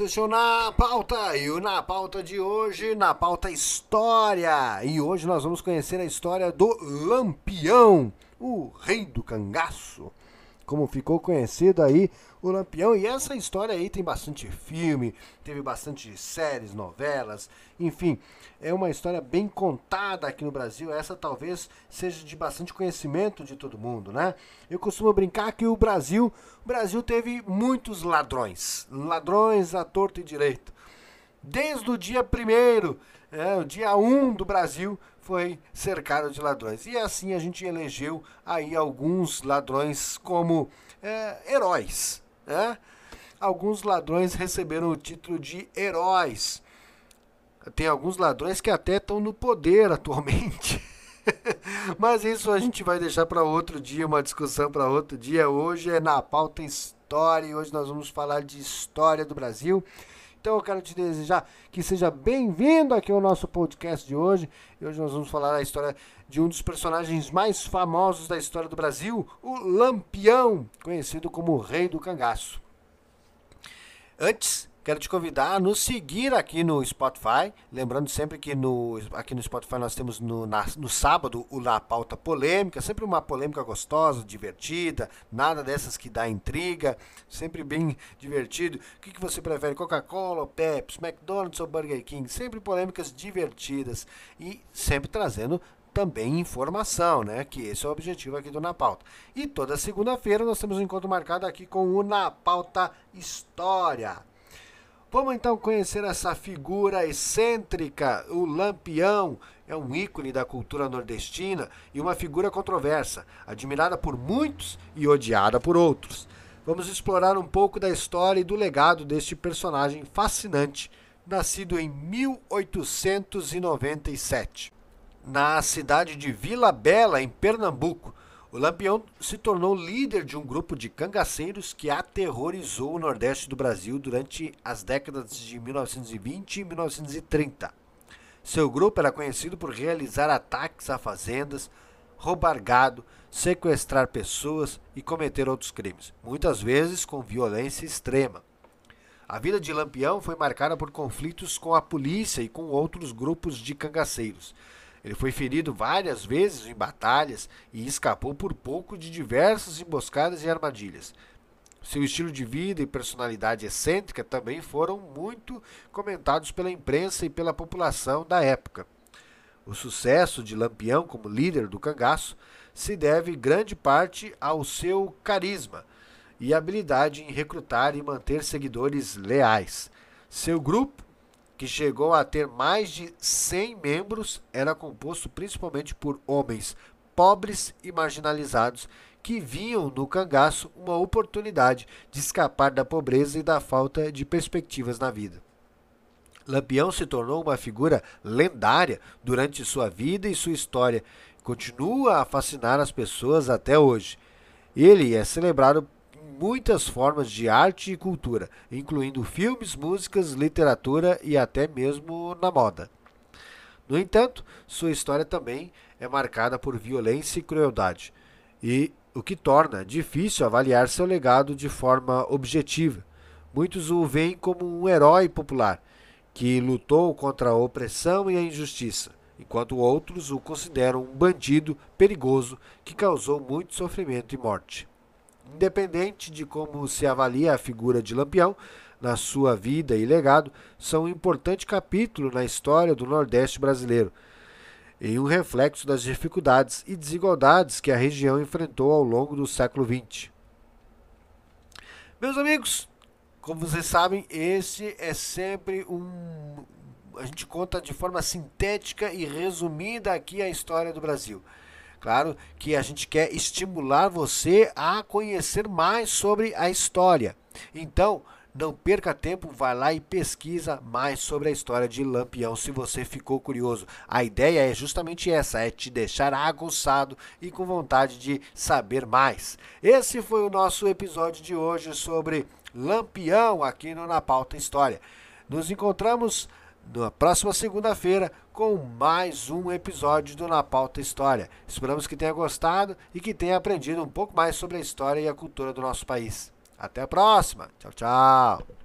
o Na Pauta e o Na Pauta de hoje, na pauta História. E hoje nós vamos conhecer a história do Lampião, o rei do cangaço. Como ficou conhecido aí o Lampião. E essa história aí tem bastante filme, teve bastante séries, novelas, enfim, é uma história bem contada aqui no Brasil. Essa talvez seja de bastante conhecimento de todo mundo, né? Eu costumo brincar que o Brasil, o Brasil teve muitos ladrões, ladrões à torto e direito. Desde o dia primeiro, é, o dia 1 um do Brasil foi cercado de ladrões. E assim a gente elegeu aí alguns ladrões como é, heróis, né? Alguns ladrões receberam o título de heróis. Tem alguns ladrões que até estão no poder atualmente. Mas isso a gente vai deixar para outro dia, uma discussão para outro dia. Hoje é na pauta história e hoje nós vamos falar de história do Brasil. Então eu quero te desejar que seja bem-vindo aqui ao nosso podcast de hoje. E hoje nós vamos falar da história de um dos personagens mais famosos da história do Brasil, o Lampião, conhecido como Rei do Cangaço. Antes, Quero te convidar a nos seguir aqui no Spotify. Lembrando sempre que no, aqui no Spotify nós temos no, na, no sábado o La Pauta Polêmica, sempre uma polêmica gostosa, divertida, nada dessas que dá intriga, sempre bem divertido. O que, que você prefere, Coca-Cola, Pepsi, McDonald's ou Burger King? Sempre polêmicas divertidas e sempre trazendo também informação, né? Que esse é o objetivo aqui do Na Pauta. E toda segunda-feira nós temos um encontro marcado aqui com o Na Pauta História. Vamos então conhecer essa figura excêntrica, o Lampião. É um ícone da cultura nordestina e uma figura controversa, admirada por muitos e odiada por outros. Vamos explorar um pouco da história e do legado deste personagem fascinante, nascido em 1897, na cidade de Vila Bela, em Pernambuco o Lampião se tornou líder de um grupo de cangaceiros que aterrorizou o Nordeste do Brasil durante as décadas de 1920 e 1930. Seu grupo era conhecido por realizar ataques a fazendas, roubar gado, sequestrar pessoas e cometer outros crimes, muitas vezes com violência extrema. A vida de Lampião foi marcada por conflitos com a polícia e com outros grupos de cangaceiros. Ele foi ferido várias vezes em batalhas e escapou por pouco de diversas emboscadas e armadilhas. Seu estilo de vida e personalidade excêntrica também foram muito comentados pela imprensa e pela população da época. O sucesso de Lampião como líder do cangaço se deve grande parte ao seu carisma e habilidade em recrutar e manter seguidores leais. Seu grupo que chegou a ter mais de 100 membros, era composto principalmente por homens pobres e marginalizados que viam no cangaço uma oportunidade de escapar da pobreza e da falta de perspectivas na vida. Lampião se tornou uma figura lendária durante sua vida e sua história, continua a fascinar as pessoas até hoje. Ele é celebrado muitas formas de arte e cultura, incluindo filmes, músicas, literatura e até mesmo na moda. No entanto, sua história também é marcada por violência e crueldade, e o que torna difícil avaliar seu legado de forma objetiva. Muitos o veem como um herói popular que lutou contra a opressão e a injustiça, enquanto outros o consideram um bandido perigoso que causou muito sofrimento e morte. Independente de como se avalia a figura de Lampião na sua vida e legado, são um importante capítulo na história do Nordeste brasileiro e um reflexo das dificuldades e desigualdades que a região enfrentou ao longo do século XX. Meus amigos, como vocês sabem, esse é sempre um. A gente conta de forma sintética e resumida aqui a história do Brasil. Claro que a gente quer estimular você a conhecer mais sobre a história. Então, não perca tempo, vai lá e pesquisa mais sobre a história de Lampião se você ficou curioso. A ideia é justamente essa, é te deixar aguçado e com vontade de saber mais. Esse foi o nosso episódio de hoje sobre Lampião aqui no Na Pauta História. Nos encontramos na próxima segunda-feira com mais um episódio do Na Pauta História. Esperamos que tenha gostado e que tenha aprendido um pouco mais sobre a história e a cultura do nosso país. Até a próxima. Tchau, tchau.